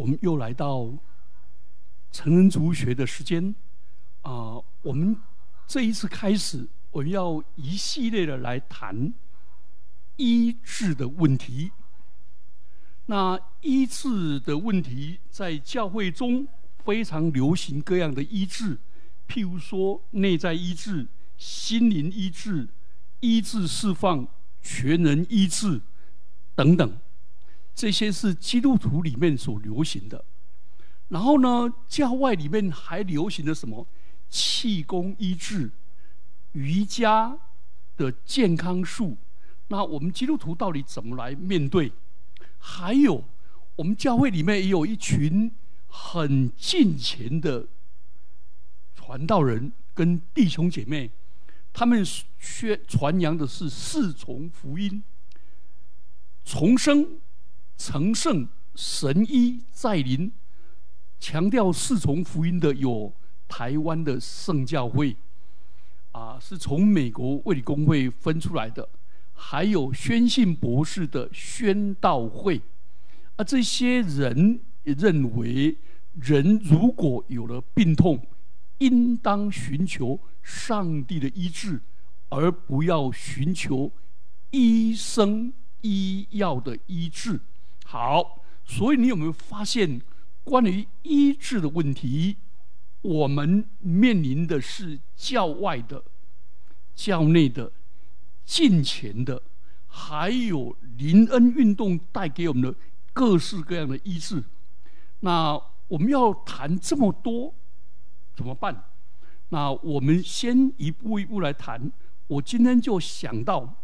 我们又来到成人族学的时间啊！我们这一次开始，我们要一系列的来谈医治的问题。那医治的问题在教会中非常流行，各样的医治，譬如说内在医治、心灵医治、医治释放、全人医治等等。这些是基督徒里面所流行的，然后呢，教外里面还流行的什么气功医治、瑜伽的健康术。那我们基督徒到底怎么来面对？还有，我们教会里面也有一群很近前的传道人跟弟兄姐妹，他们宣传扬的是四重福音，重生。成圣神医在临，强调四重福音的有台湾的圣教会，啊，是从美国卫理公会分出来的，还有宣信博士的宣道会，啊，这些人认为，人如果有了病痛，应当寻求上帝的医治，而不要寻求医生医药的医治。好，所以你有没有发现，关于医治的问题，我们面临的是教外的、教内的、近前的，还有林恩运动带给我们的各式各样的医治。那我们要谈这么多，怎么办？那我们先一步一步来谈。我今天就想到，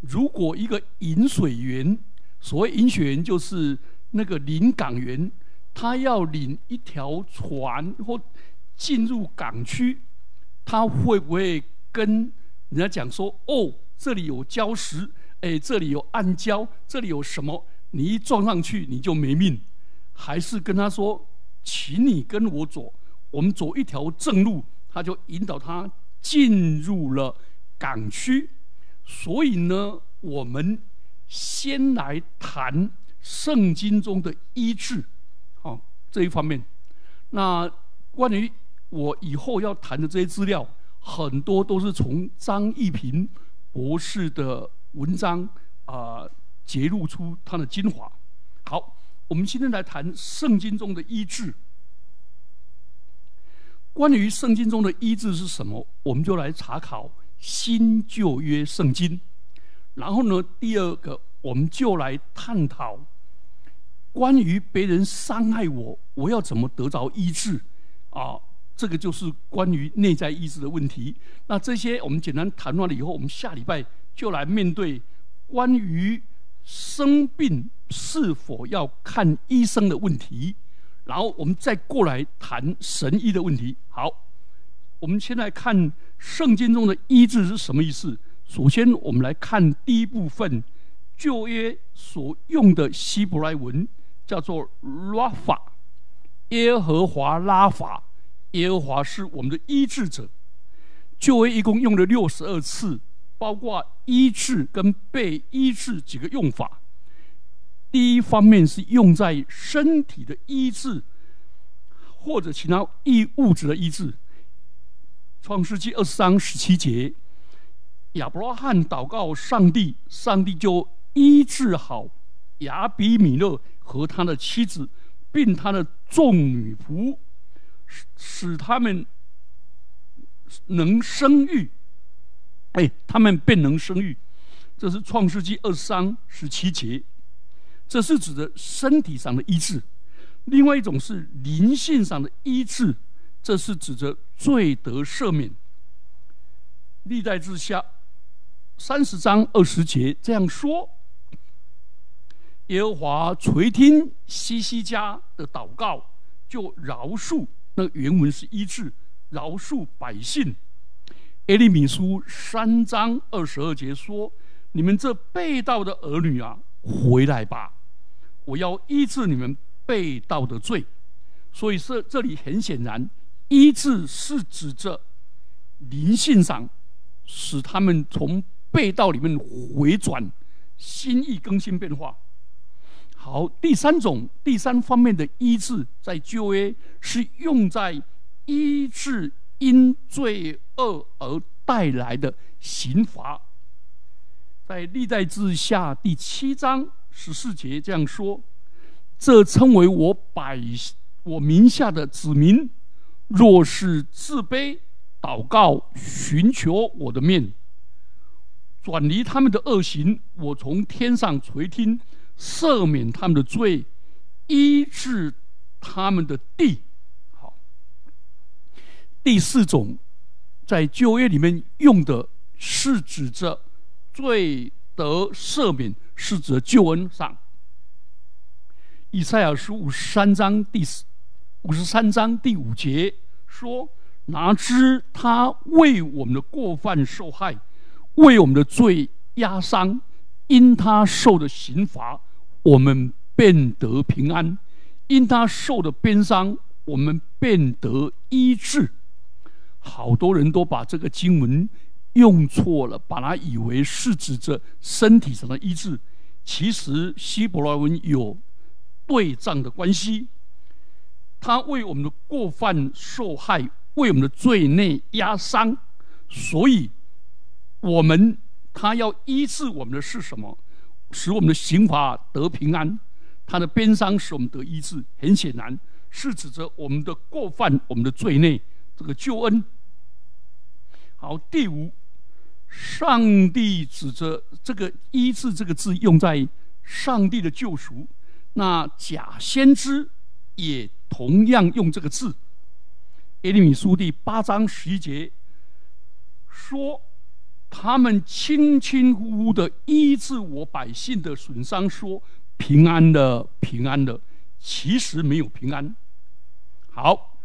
如果一个饮水员。所谓引水员就是那个领港员，他要领一条船或进入港区，他会不会跟人家讲说：“哦，这里有礁石，哎，这里有暗礁，这里有什么？你一撞上去你就没命。”还是跟他说：“请你跟我走，我们走一条正路。”他就引导他进入了港区。所以呢，我们。先来谈圣经中的医治，好这一方面。那关于我以后要谈的这些资料，很多都是从张一平博士的文章啊揭露出他的精华。好，我们今天来谈圣经中的医治。关于圣经中的医治是什么，我们就来查考新旧约圣经。然后呢，第二个，我们就来探讨关于别人伤害我，我要怎么得着医治啊？这个就是关于内在医治的问题。那这些我们简单谈完了以后，我们下礼拜就来面对关于生病是否要看医生的问题。然后我们再过来谈神医的问题。好，我们先来看圣经中的医治是什么意思。首先，我们来看第一部分旧约所用的希伯来文，叫做拉法，耶和华拉法，耶和华是我们的医治者。旧约一共用了六十二次，包括医治跟被医治几个用法。第一方面是用在身体的医治，或者其他异物质的医治。创世纪二十三十七节。亚伯拉罕祷告上帝，上帝就医治好亚比米勒和他的妻子，并他的众女仆，使使他们能生育。哎，他们便能生育。这是创世纪二三十七节。这是指的身体上的医治。另外一种是灵性上的医治，这是指着罪得赦免。历代之下。三十章二十节这样说：耶和华垂听西西家的祷告，就饶恕。那原文是医治，饶恕百姓。耶利米书三章二十二节说：“你们这被盗的儿女啊，回来吧！我要医治你们被盗的罪。”所以这这里很显然，医治是指着灵性上，使他们从。背道里面回转，心意更新变化。好，第三种第三方面的医治，在旧约是用在医治因罪恶而带来的刑罚。在历代志下第七章十四节这样说：“这称为我百我名下的子民，若是自卑祷告，寻求我的面，转离他们的恶行，我从天上垂听。”赦免他们的罪，医治他们的地。好，第四种在旧约里面用的是指着罪得赦免，是指救恩上。以赛亚书五十三章第四五十三章第五节说：“拿知他为我们的过犯受害，为我们的罪压伤。”因他受的刑罚，我们便得平安；因他受的鞭伤，我们便得医治。好多人都把这个经文用错了，把它以为是指着身体上的医治。其实希伯来文有对仗的关系。他为我们的过犯受害，为我们的罪内压伤，所以我们。他要医治我们的是什么？使我们的刑罚得平安。他的鞭伤使我们得医治。很显然，是指着我们的过犯、我们的罪内这个救恩。好，第五，上帝指着这个“医治”这个字用在上帝的救赎。那假先知也同样用这个字。耶利米书第八章十一节说。他们轻轻呼呼的医治我百姓的损伤，说平安的平安的，其实没有平安。好，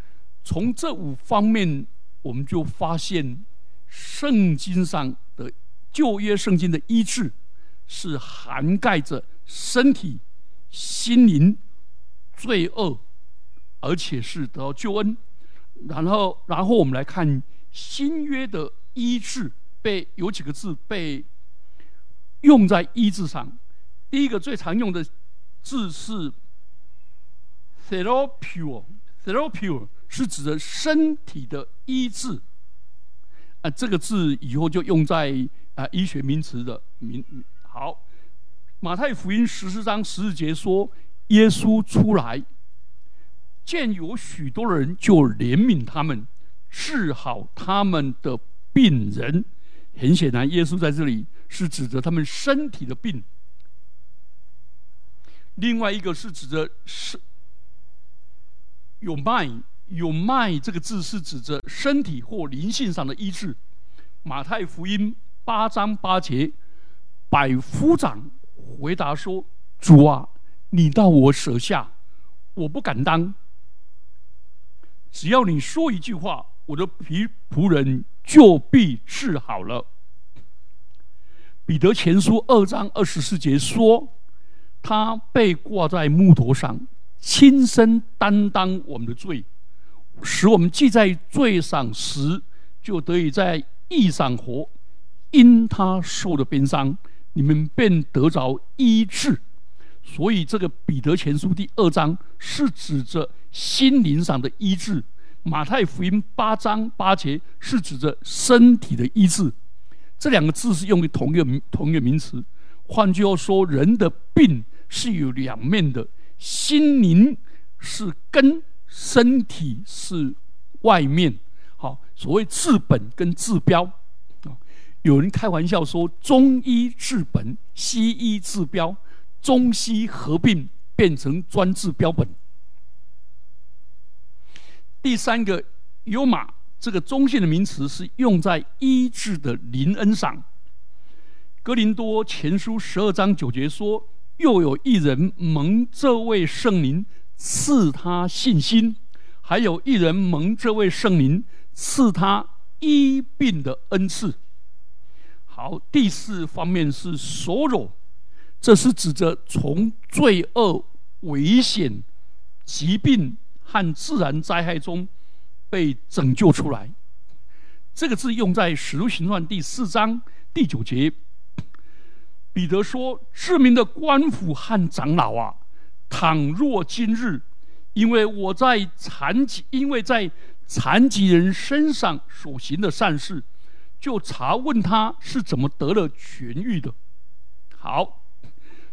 从这五方面，我们就发现圣经上的旧约圣经的医治是涵盖着身体、心灵、罪恶，而且是得到救恩。然后，然后我们来看新约的医治。被有几个字被用在医治上。第一个最常用的字是 “therapy”，“therapy” 是指的身体的医治。啊，这个字以后就用在啊医学名词的名。好，马太福音十四章十四节说：“耶稣出来，见有许多人，就怜悯他们，治好他们的病人。”很显然，耶稣在这里是指着他们身体的病；另外一个是指着是有脉有脉这个字是指着身体或灵性上的医治。马太福音八章八节，百夫长回答说：“主啊，你到我舍下，我不敢当。只要你说一句话，我的皮仆人。”就必治好了。彼得前书二章二十四节说：“他被挂在木头上，亲身担当我们的罪，使我们既在罪上死，就得以在义上活。因他受的鞭伤，你们便得着医治。所以，这个彼得前书第二章是指着心灵上的医治。”马太福音八章八节是指着身体的医治，这两个字是用于同一个同一个名词。换句话说，人的病是有两面的，心灵是根，身体是外面。好，所谓治本跟治标啊，有人开玩笑说，中医治本，西医治标，中西合并变成专治标本。第三个“优马”这个中性的名词是用在医治的灵恩上。哥林多前书十二章九节说：“又有一人蒙这位圣灵赐他信心，还有一人蒙这位圣灵赐他医病的恩赐。”好，第四方面是“所有”，这是指着从罪恶、危险、疾病。和自然灾害中被拯救出来，这个字用在《使徒行传》第四章第九节。彼得说：“知名的官府和长老啊，倘若今日，因为我在残疾，因为在残疾人身上所行的善事，就查问他是怎么得了痊愈的。好，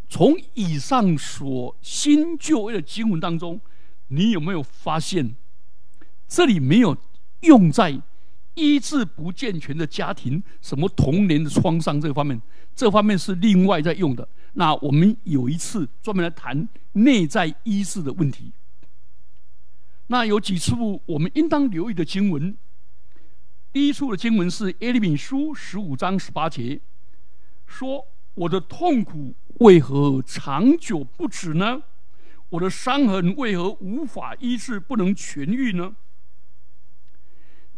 从以上所新旧约的经文当中，你有没有发现，这里没有用在医治不健全的家庭、什么童年的创伤这方面？这方面是另外在用的。那我们有一次专门来谈内在医治的问题。那有几处我们应当留意的经文。第一处的经文是耶利米书十五章十八节，说：“我的痛苦为何长久不止呢？我的伤痕为何无法医治，不能痊愈呢？”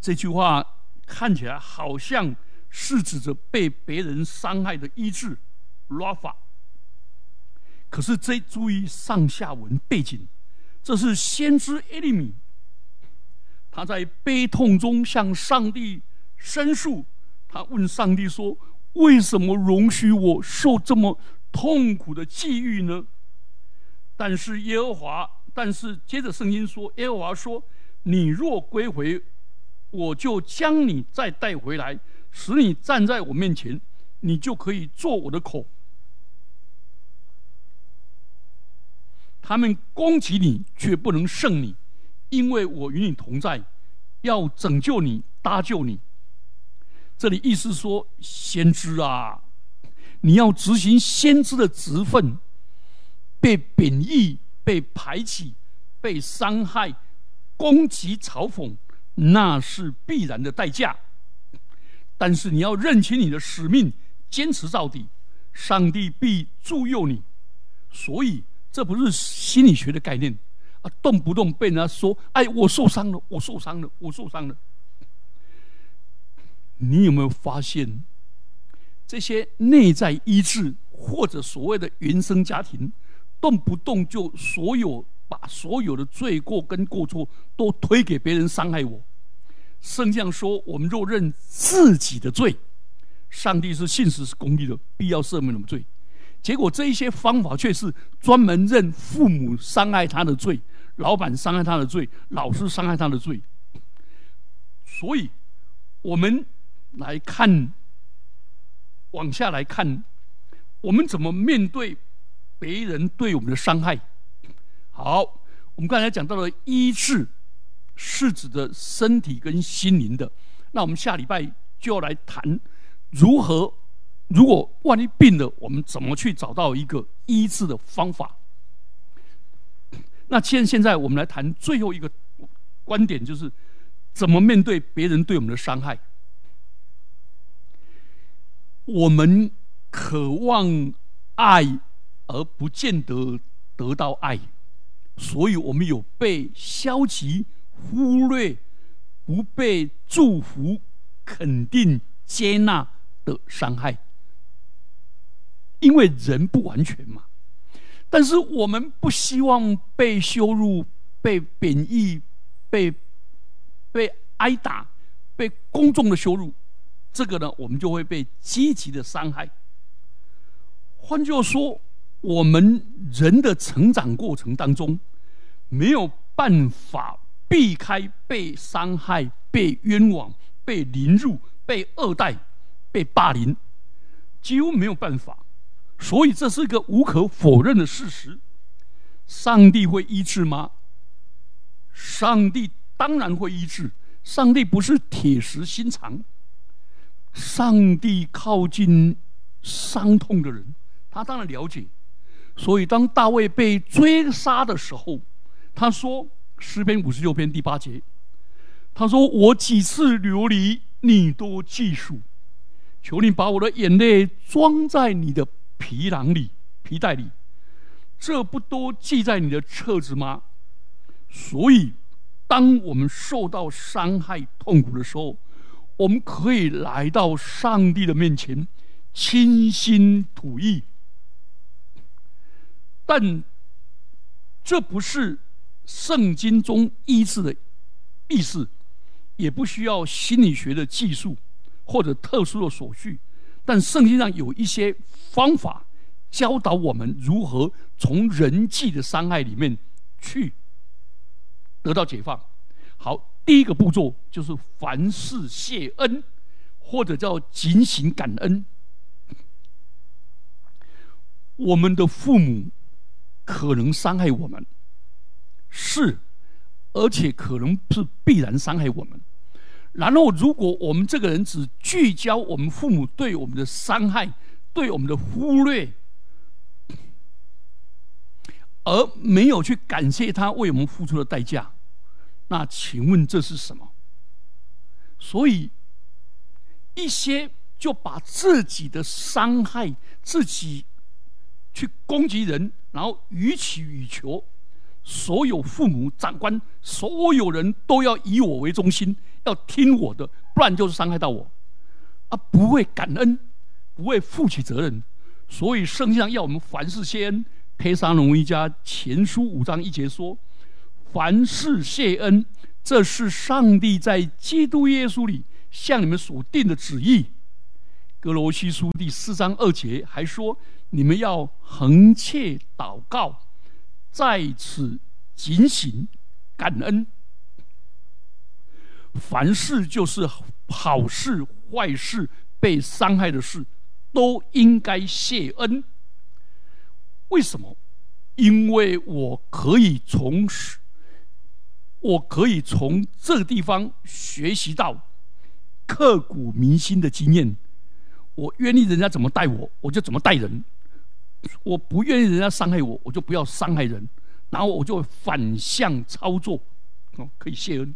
这句话看起来好像是指着被别人伤害的医治拉法。可是，这注意上下文背景，这是先知耶利米，他在悲痛中向上帝申诉。他问上帝说：“为什么容许我受这么痛苦的际遇呢？”但是耶和华，但是接着圣经说：“耶和华说，你若归回，我就将你再带回来，使你站在我面前，你就可以做我的口。”他们攻击你，却不能胜你，因为我与你同在，要拯救你，搭救你。这里意思说，先知啊，你要执行先知的职分，被贬义、被排挤、被伤害、攻击、嘲讽，那是必然的代价。但是你要认清你的使命，坚持到底，上帝必助佑你。所以。这不是心理学的概念啊！动不动被人家说：“哎，我受伤了，我受伤了，我受伤了。”你有没有发现，这些内在医治或者所谓的原生家庭，动不动就所有把所有的罪过跟过错都推给别人伤害我？圣经说：“我们若认自己的罪，上帝是信实是公义的，必要赦免我们罪。”结果这一些方法却是专门认父母伤害他的罪，老板伤害他的罪，老师伤害他的罪。所以，我们来看，往下来看，我们怎么面对别人对我们的伤害？好，我们刚才讲到了医治，是指的身体跟心灵的。那我们下礼拜就要来谈如何。如果万一病了，我们怎么去找到一个医治的方法？那现现在我们来谈最后一个观点，就是怎么面对别人对我们的伤害。我们渴望爱，而不见得得到爱，所以我们有被消极、忽略、不被祝福、肯定、接纳的伤害。因为人不完全嘛，但是我们不希望被羞辱、被贬义、被被挨打、被公众的羞辱，这个呢，我们就会被积极的伤害。换句话说，我们人的成长过程当中，没有办法避开被伤害、被冤枉、被凌辱、被恶待、被霸凌，几乎没有办法。所以这是一个无可否认的事实。上帝会医治吗？上帝当然会医治。上帝不是铁石心肠。上帝靠近伤痛的人，他当然了解。所以当大卫被追杀的时候，他说：“诗篇五十六篇第八节，他说我几次流离，你都记数。求你把我的眼泪装在你的。”皮囊里、皮带里，这不都记在你的册子吗？所以，当我们受到伤害、痛苦的时候，我们可以来到上帝的面前，倾心吐意。但这不是圣经中医治的意思，也不需要心理学的技术或者特殊的手续。但圣经上有一些方法，教导我们如何从人际的伤害里面去得到解放。好，第一个步骤就是凡事谢恩，或者叫警醒感恩。我们的父母可能伤害我们，是，而且可能是必然伤害我们。然后，如果我们这个人只聚焦我们父母对我们的伤害、对我们的忽略，而没有去感谢他为我们付出的代价，那请问这是什么？所以，一些就把自己的伤害自己。去攻击人，然后予取予求，所有父母、长官，所有人都要以我为中心，要听我的，不然就是伤害到我，啊，不会感恩，不会负起责任，所以圣经上要我们凡事谢恩。佩沙农一家前书五章一节说：“凡事谢恩，这是上帝在基督耶稣里向你们所定的旨意。”格罗西书第四章二节还说。你们要横切祷告，在此警醒感恩。凡事就是好事坏事被伤害的事，都应该谢恩。为什么？因为我可以从我可以从这个地方学习到刻骨铭心的经验。我愿意人家怎么待我，我就怎么待人。我不愿意人家伤害我，我就不要伤害人，然后我就反向操作，哦，可以谢恩。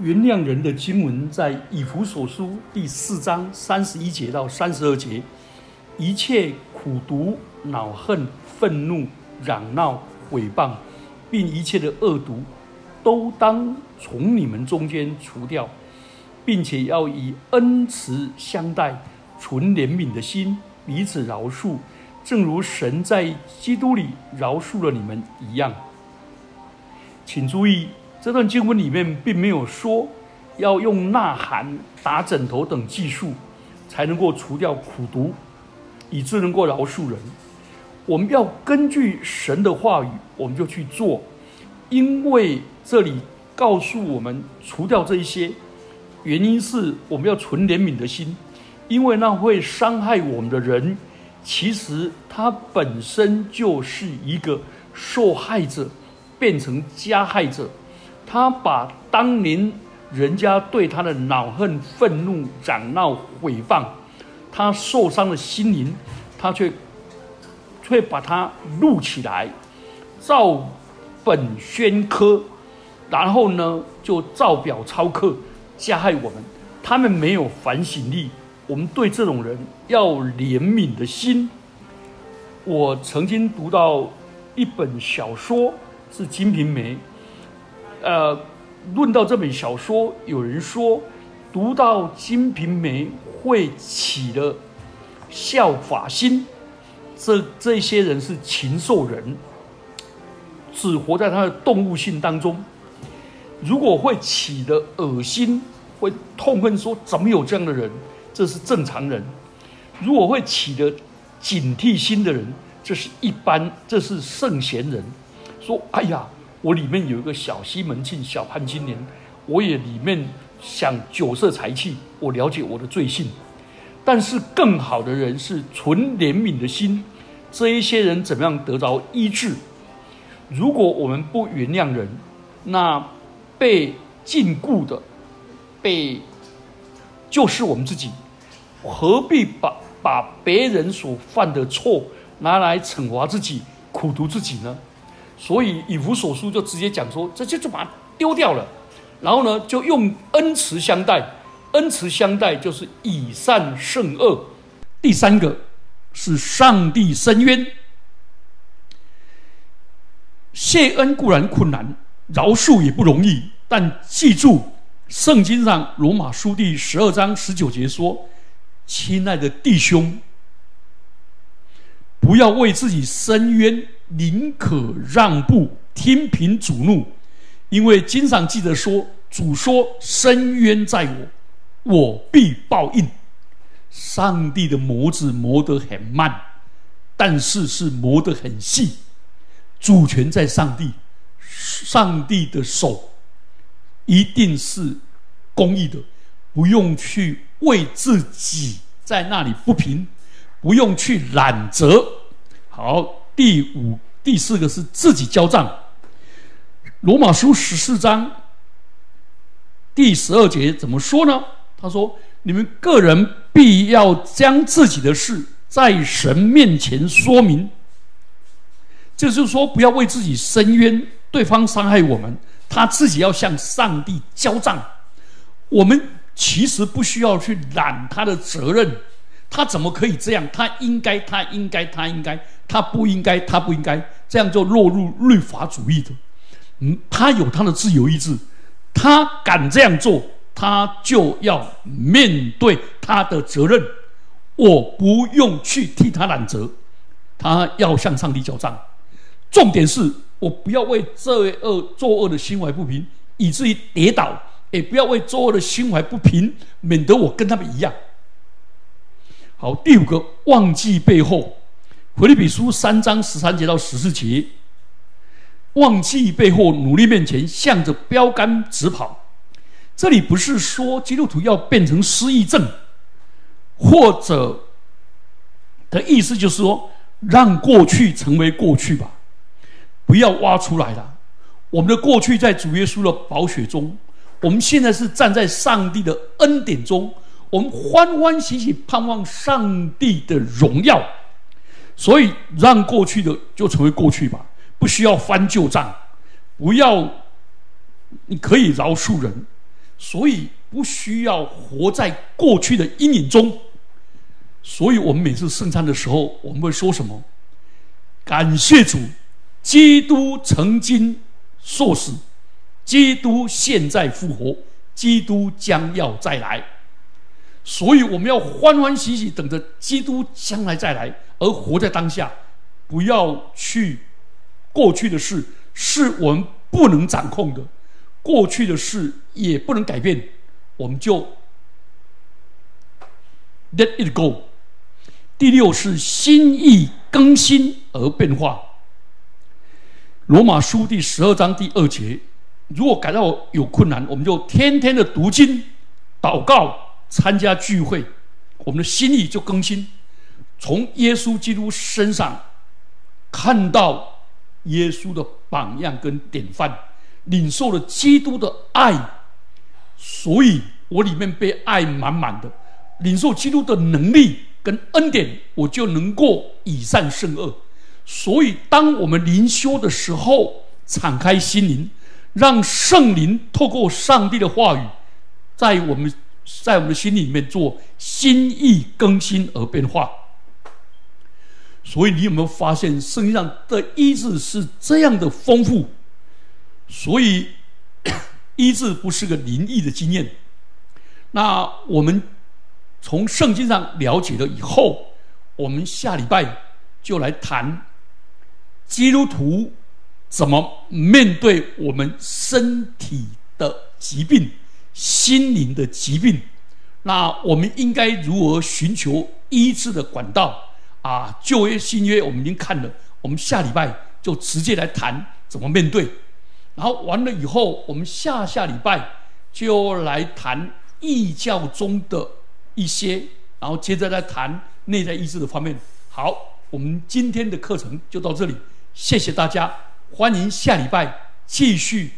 原谅人的经文在以弗所书第四章三十一节到三十二节，一切苦毒、恼恨、愤怒、嚷闹、毁谤，并一切的恶毒，都当从你们中间除掉，并且要以恩慈相待，存怜悯的心。彼此饶恕，正如神在基督里饶恕了你们一样。请注意，这段经文里面并没有说要用呐喊、打枕头等技术才能够除掉苦毒，以致能够饶恕人。我们要根据神的话语，我们就去做，因为这里告诉我们除掉这一些，原因是我们要存怜悯的心。因为那会伤害我们的人，其实他本身就是一个受害者，变成加害者。他把当年人家对他的恼恨、愤怒、嚷闹、毁谤，他受伤的心灵，他却却把它录起来，照本宣科，然后呢就照表抄课，加害我们。他们没有反省力。我们对这种人要怜悯的心。我曾经读到一本小说，是《金瓶梅》。呃，论到这本小说，有人说读到《金瓶梅》会起了效法心。这这些人是禽兽人，只活在他的动物性当中。如果会起的恶心，会痛恨，说怎么有这样的人？这是正常人，如果会起的警惕心的人，这是一般，这是圣贤人。说：“哎呀，我里面有一个小西门庆、小潘金莲，我也里面想酒色财气，我了解我的罪性。但是更好的人是纯怜悯的心，这一些人怎么样得着医治？如果我们不原谅人，那被禁锢的，被就是我们自己。”何必把把别人所犯的错拿来惩罚自己、苦读自己呢？所以以弗所书就直接讲说，这就就把它丢掉了。然后呢，就用恩慈相待，恩慈相待就是以善胜恶。第三个是上帝伸冤，谢恩固然困难，饶恕也不容易。但记住，圣经上罗马书第十二章十九节说。亲爱的弟兄，不要为自己伸冤，宁可让步，听凭主怒，因为经常记得说，主说：“伸冤在我，我必报应。”上帝的磨子磨得很慢，但是是磨得很细。主权在上帝，上帝的手一定是公义的，不用去为自己在那里不平，不用去揽责。好，第五、第四个是自己交账。罗马书十四章第十二节怎么说呢？他说：“你们个人必要将自己的事在神面前说明。”就是说，不要为自己伸冤，对方伤害我们，他自己要向上帝交账。我们其实不需要去揽他的责任，他怎么可以这样？他应该，他应该，他应该，他不应该，他不应该，这样就落入律法主义的。嗯，他有他的自由意志，他敢这样做，他就要面对他的责任。我不用去替他揽责，他要向上帝交账。重点是我不要为罪恶作恶的心怀不平，以至于跌倒；也不要为作恶的心怀不平，免得我跟他们一样。好，第五个，忘记背后，《腓立比书》三章十三节到十四节，忘记背后，努力面前，向着标杆直跑。这里不是说基督徒要变成失忆症，或者的意思就是说，让过去成为过去吧。不要挖出来了。我们的过去在主耶稣的宝血中，我们现在是站在上帝的恩典中，我们欢欢喜喜盼望上帝的荣耀。所以，让过去的就成为过去吧，不需要翻旧账，不要，你可以饶恕人，所以不需要活在过去的阴影中。所以我们每次圣餐的时候，我们会说什么？感谢主。基督曾经受死，基督现在复活，基督将要再来，所以我们要欢欢喜喜等着基督将来再来，而活在当下，不要去过去的事是我们不能掌控的，过去的事也不能改变，我们就 let it go。第六是心意更新而变化。罗马书第十二章第二节，如果感到有困难，我们就天天的读经、祷告、参加聚会，我们的心意就更新。从耶稣基督身上看到耶稣的榜样跟典范，领受了基督的爱，所以我里面被爱满满的，领受基督的能力跟恩典，我就能够以善胜恶。所以，当我们灵修的时候，敞开心灵，让圣灵透过上帝的话语，在我们，在我们的心里面做心意更新而变化。所以，你有没有发现圣经上的医治是这样的丰富？所以，医治不是个灵异的经验。那我们从圣经上了解了以后，我们下礼拜就来谈。基督徒怎么面对我们身体的疾病、心灵的疾病？那我们应该如何寻求医治的管道？啊，旧约、新约我们已经看了，我们下礼拜就直接来谈怎么面对。然后完了以后，我们下下礼拜就来谈异教中的一些，然后接着来谈内在医治的方面。好，我们今天的课程就到这里。谢谢大家，欢迎下礼拜继续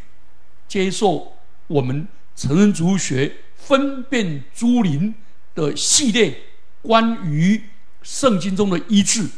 接受我们成人族学分辨诸灵的系列，关于圣经中的医治。